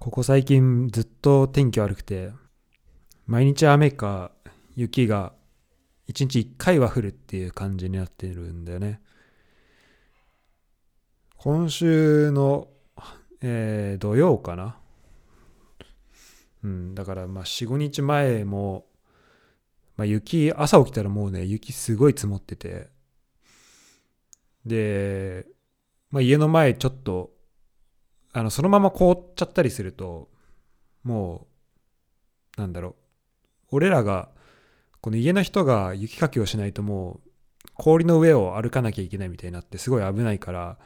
ここ最近ずっと天気悪くて、毎日雨か雪が1日1回は降るっていう感じになってるんだよね。今週の、えー、土曜かな。うん、だからまあ4、5日前も、まあ、雪、朝起きたらもうね、雪すごい積もってて、で、まあ、家の前ちょっとあのそのまま凍っちゃったりするともうなんだろう俺らがこの家の人が雪かきをしないともう氷の上を歩かなきゃいけないみたいになってすごい危ないから、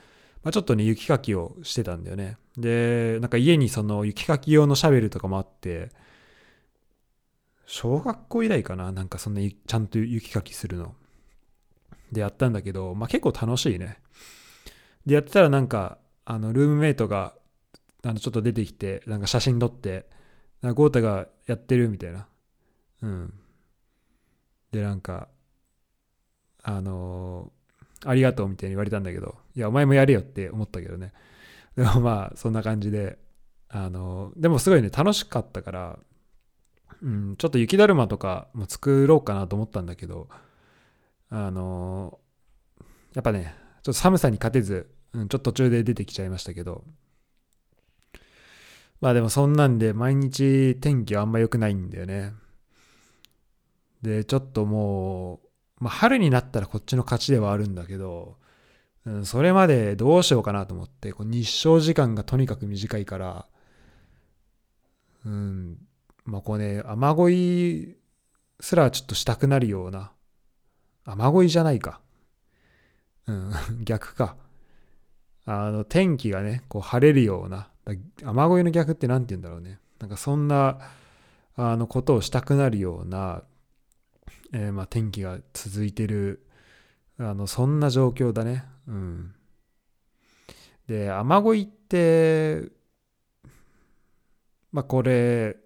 まあ、ちょっとね雪かきをしてたんだよね。でなんか家にその雪かき用のシャベルとかもあって小学校以来かななんかそんなちゃんと雪かきするの。でやったんだけど、まあ、結構楽しいね。でやってたらなんかあのルームメイトがあのちょっと出てきてなんか写真撮って豪太がやってるみたいな。うん。でなんかあのー、ありがとうみたいに言われたんだけどいやお前もやれよって思ったけどね。でもまあそんな感じであのー、でもすごいね楽しかったからうん、ちょっと雪だるまとかも作ろうかなと思ったんだけど、あのー、やっぱね、ちょっと寒さに勝てず、うん、ちょっと途中で出てきちゃいましたけど、まあでもそんなんで毎日天気はあんま良くないんだよね。で、ちょっともう、まあ春になったらこっちの勝ちではあるんだけど、うん、それまでどうしようかなと思って、こう日照時間がとにかく短いから、うん、まあこうね、雨乞いすらちょっとしたくなるような、雨乞いじゃないか。うん、逆か。あの、天気がね、こう晴れるような、雨乞いの逆って何て言うんだろうね。なんかそんな、あの、ことをしたくなるような、えー、まあ天気が続いてる、あの、そんな状況だね。うん。で、雨乞いって、まあこれ、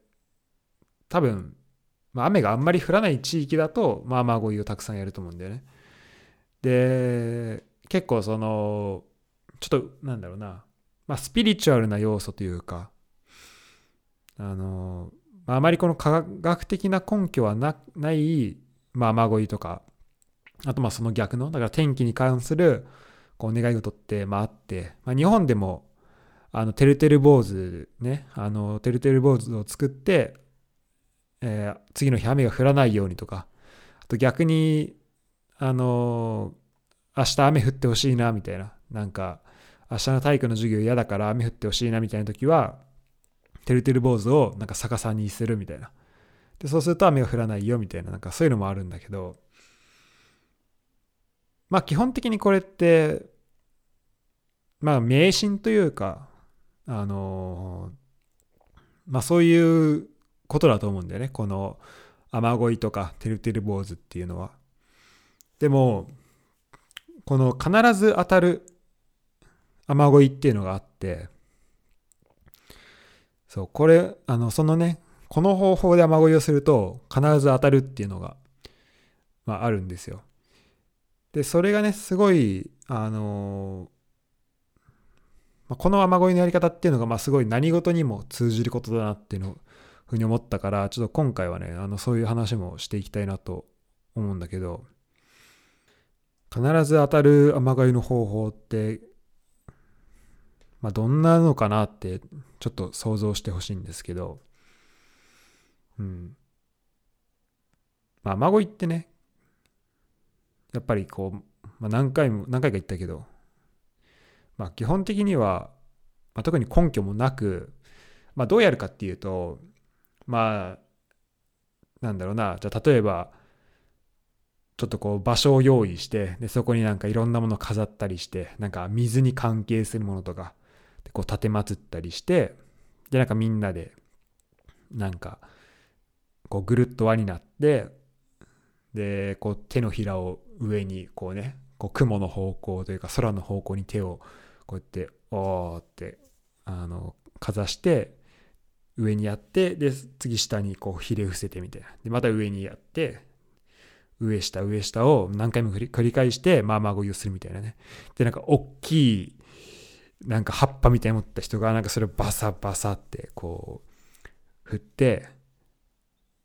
多分、まあ、雨があんまり降らない地域だと、まあ、雨乞いをたくさんやると思うんだよね。で、結構その、ちょっとなんだろうな、まあ、スピリチュアルな要素というか、あの、あ、まりこの科学的な根拠はなない、まあ、雨乞いとか、あとまあその逆の、だから天気に関するこう願い事って、まあ、あって、まあ、日本でも、あの、てるてる坊主ね、あの、てるてる坊主を作って、えー、次の日雨が降らないようにとか、あと逆に、あのー、明日雨降ってほしいな、みたいな、なんか、明日の体育の授業嫌だから雨降ってほしいなみたいな時は、てるてる坊主をなんか逆さにするみたいな。で、そうすると雨が降らないよみたいな、なんかそういうのもあるんだけど、まあ基本的にこれって、まあ迷信というか、あのまあそういうことだと思うんだよね。この雨乞いとかてるてる坊主っていうのは。でも、この必ず当たる雨乞いっていうのがあって、そう、これ、あの、そのね、この方法で雨乞いをすると必ず当たるっていうのが、まあ、あるんですよ。で、それがね、すごい、あのまあ、この雨乞いのやり方っていうのが、まあ、すごい何事にも通じることだなっていうの、ふうに思ったから、ちょっと今回はね、あの、そういう話もしていきたいなと思うんだけど、必ず当たる雨乞いの方法ってまあ、どんなのかなってちょっと想像してほしいんですけど、うん。まあ、雨乞いってね、やっぱりこう、まあ、何回も、何回か言ったけど、まあ、基本的には、まあ、特に根拠もなく、まあ、どうやるかっていうと、まあ、なんだろうな、じゃあ例えば、ちょっとこう場所を用意して、でそこになんかいろんなもの飾ったりして、なんか水に関係するものとか、こう立てまつったりしてでなんかみんなでなんかこうぐるっと輪になってでこう手のひらを上にこうねこう雲の方向というか空の方向に手をこうやっておーってあのかざして上にやってで次下にこうひれ伏せてみたいな。でまた上にやって上下上下を何回も繰り返してまあまあごいをするみたいなね。でなんか大きいなんか葉っぱみたいに持った人がなんかそれをバサバサってこう振って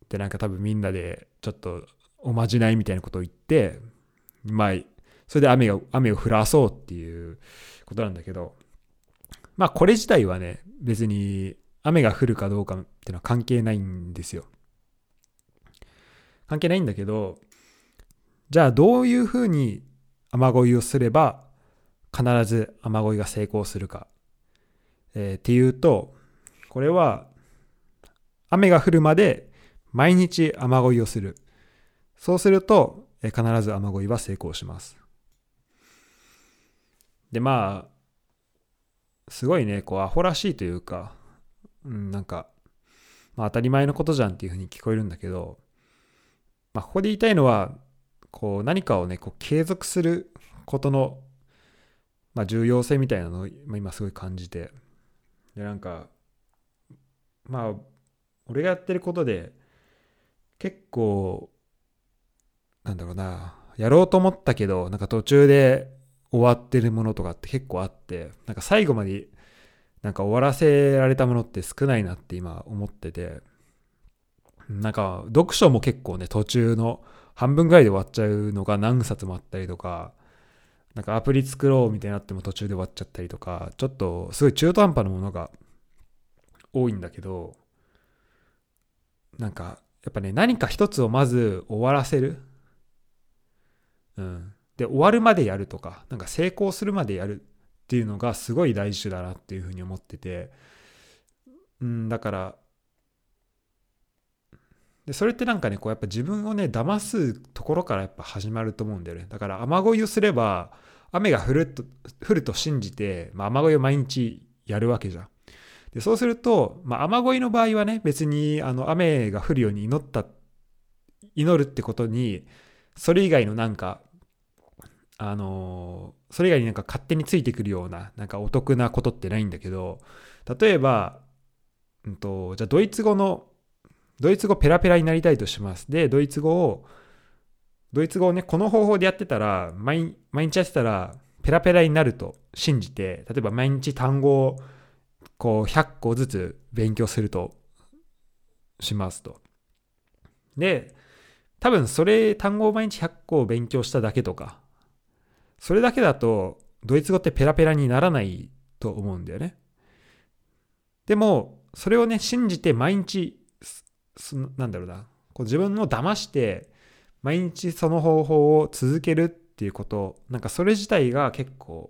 でなんか多分みんなでちょっとおまじないみたいなことを言ってまあそれで雨が雨を降らそうっていうことなんだけどまあこれ自体はね別に雨が降るかどうかっていうのは関係ないんですよ。関係ないんだけどじゃあどういうふうに雨乞いをすれば必ず雨乞いが成功するか、えー、っていうとこれは雨が降るまで毎日雨乞いをする。そうすると、えー、必ず雨乞いは成功します。でまあすごいねこうアホらしいというか、うん、なんか、まあ、当たり前のことじゃんっていうふうに聞こえるんだけど、まあ、ここで言いたいのはこう何かをねこう継続することの、まあ、重要性みたいなのを今すごい感じて。でなんかまあ俺がやってることで結構なんだろうなやろうと思ったけどなんか途中で終わってるものとかって結構あってなんか最後までなんか終わらせられたものって少ないなって今思っててなんか読書も結構ね途中の半分ぐらいで終わっちゃうのが何冊もあったりとか、なんかアプリ作ろうみたいになっても途中で終わっちゃったりとか、ちょっとすごい中途半端なものが多いんだけど、なんかやっぱね、何か一つをまず終わらせる。うん。で、終わるまでやるとか、なんか成功するまでやるっていうのがすごい大事だなっていうふうに思ってて、うん、だから、でそれってなんかねこうやっぱ自分をね騙すところからやっぱ始まると思うんだよね。だから雨乞いをすれば雨が降ると降ると信じて、まあ、雨乞いを毎日やるわけじゃん。でそうすると、まあ、雨乞いの場合はね別にあの雨が降るように祈った祈るってことにそれ以外のなんかあのそれ以外になんか勝手についてくるようななんかお得なことってないんだけど例えば、うんとじゃあドイツ語のドイツ語ペラペラになりたいとします。で、ドイツ語を、ドイツ語をね、この方法でやってたら、毎日やってたら、ペラペラになると信じて、例えば毎日単語をこう100個ずつ勉強するとしますと。で、多分それ単語を毎日100個勉強しただけとか、それだけだとドイツ語ってペラペラにならないと思うんだよね。でも、それをね、信じて毎日そのなんだろうな。こう自分を騙して毎日その方法を続けるっていうことなんかそれ自体が結構、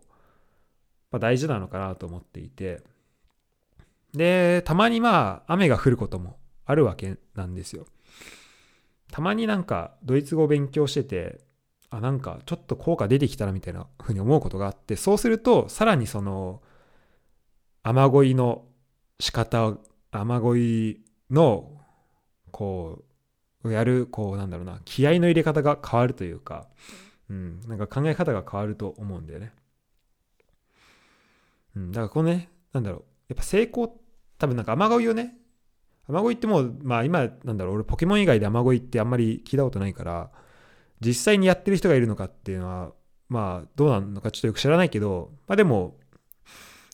まあ、大事なのかなと思っていて。でたまにまあ雨が降ることもあるわけなんですよ。たまになんかドイツ語を勉強しててあなんかちょっと効果出てきたなみたいなふうに思うことがあってそうするとさらにその雨乞いの仕方雨乞いのこうやるこうなんだろうな気合の入れ方が変わるというか、うん、なんか考え方が変わると思うんだよね。うん、だからこのねなんだろうやっぱ成功多分なんか雨乞いをね雨乞いってもうまあ今なんだろう俺ポケモン以外で雨乞いってあんまり聞いたことないから実際にやってる人がいるのかっていうのはまあどうなのかちょっとよく知らないけどまあでも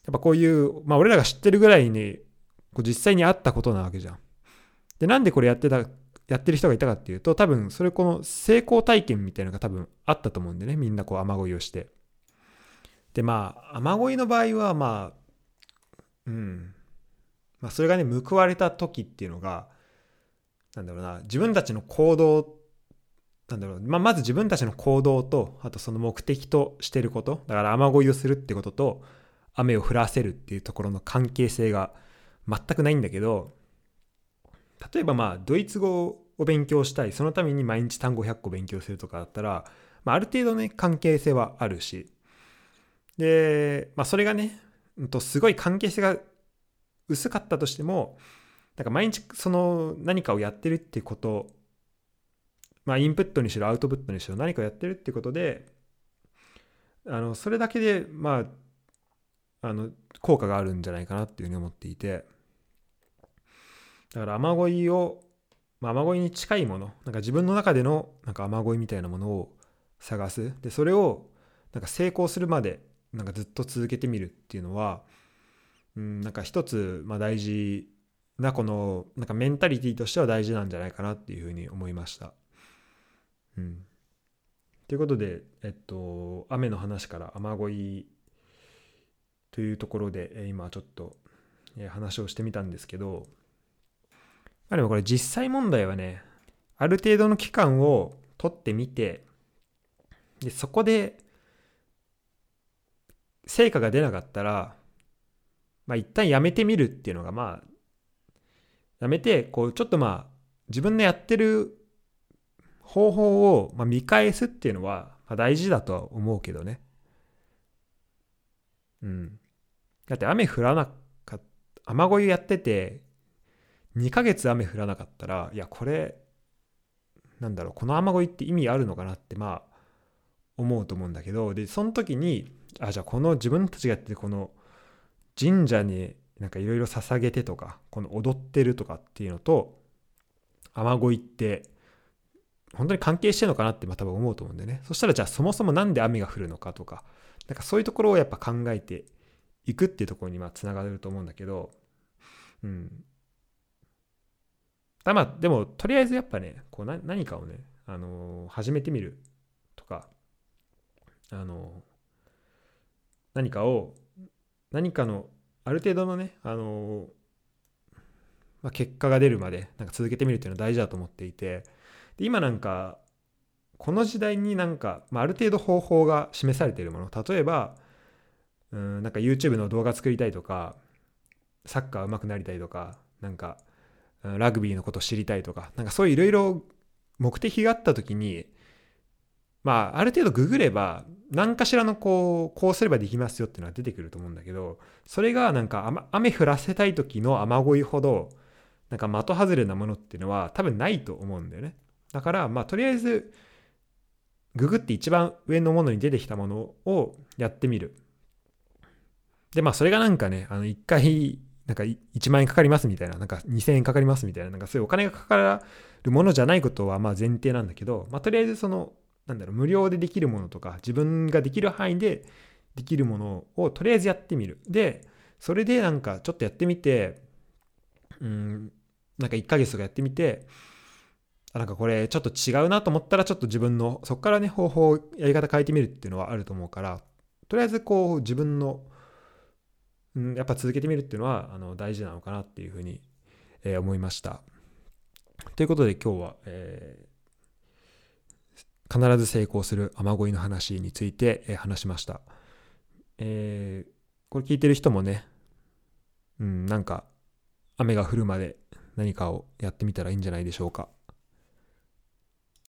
やっぱこういうまあ俺らが知ってるぐらいにこう実際にあったことなわけじゃん。で、なんでこれやってた、やってる人がいたかっていうと、多分それこの成功体験みたいなのが多分あったと思うんでね、みんなこう雨乞いをして。で、まあ、雨乞いの場合は、まあ、うん。まあ、それがね、報われた時っていうのが、なんだろうな、自分たちの行動、なんだろう、まあ、まず自分たちの行動と、あとその目的としてること、だから雨乞いをするってことと、雨を降らせるっていうところの関係性が全くないんだけど、例えばまあドイツ語を勉強したいそのために毎日単語100個勉強するとかだったら、まあ、ある程度ね関係性はあるしで、まあ、それがね、うん、とすごい関係性が薄かったとしてもなんか毎日その何かをやってるっていうことまあインプットにしろアウトプットにしろ何かをやってるっていうことであのそれだけでまああの効果があるんじゃないかなっていうふうに思っていて。だから雨乞いを、まあ、雨乞いに近いもの、なんか自分の中でのなんか雨乞いみたいなものを探す。で、それをなんか成功するまでなんかずっと続けてみるっていうのは、うん、なんか一つ、まあ、大事なこのなんかメンタリティーとしては大事なんじゃないかなっていうふうに思いました。うん、ということで、えっと、雨の話から雨乞いというところで今ちょっと話をしてみたんですけど、まあ、でもこれ実際問題はねある程度の期間を取ってみてでそこで成果が出なかったらまあ一旦やめてみるっていうのがまあやめてこうちょっとまあ自分のやってる方法をま見返すっていうのは大事だとは思うけどね。うん。だって雨降らなかった、雨乞いやってて、2ヶ月雨降らなかったら、いや、これ、なんだろう、この雨乞いって意味あるのかなって、まあ、思うと思うんだけど、で、その時に、あ、じゃあこの自分たちがやってるこの神社になんかいろいろ捧げてとか、この踊ってるとかっていうのと、雨乞いって、本当に関係してるのかなってまあ多分思うと思うんでね。そしたらじゃあそもそも何で雨が降るのかとか、なんかそういうところをやっぱ考えて行くっていうところにまあつながると思うんだけど、うん。あまあでもとりあえずやっぱねこう何かをね、あのー、始めてみるとか、あのー、何かを何かのある程度のね、あのー、まあ、結果が出るまでなんか続けてみるっていうのは大事だと思っていてで今なんかこの時代になんか、まあ、ある程度方法が示されているもの例えばうんなんか YouTube の動画作りたいとかサッカー上手くなりたいとかなんかラグビーのこと知りたいとかなんかそういういろいろ目的があった時にまあある程度ググれば何かしらのこうこうすればできますよっていうのは出てくると思うんだけどそれがなんか雨降らせたい時の雨乞いほどなんか的外れなものっていうのは多分ないと思うんだよね。だからまあとりあえずググって一番上のものに出てきたものをやってみる。で、まあ、それがなんかね、あの、一回、なんか1万円かかりますみたいな、なんか2000円かかりますみたいな、なんかそういうお金がかかるものじゃないことはまあ前提なんだけど、まあ、とりあえずその、なんだろう、無料でできるものとか、自分ができる範囲でできるものをとりあえずやってみる。で、それでなんかちょっとやってみて、うん、なんか1ヶ月とかやってみて、なんかこれちょっと違うなと思ったらちょっと自分のそこからね方法やり方変えてみるっていうのはあると思うからとりあえずこう自分のうん、やっぱ続けてみるっていうのはあの大事なのかなっていうふうに、えー、思いました。ということで今日は、えー、必ず成功する雨乞いの話について、えー、話しました。えー、これ聞いてる人もね、うん、なんか雨が降るまで何かをやってみたらいいんじゃないでしょうか。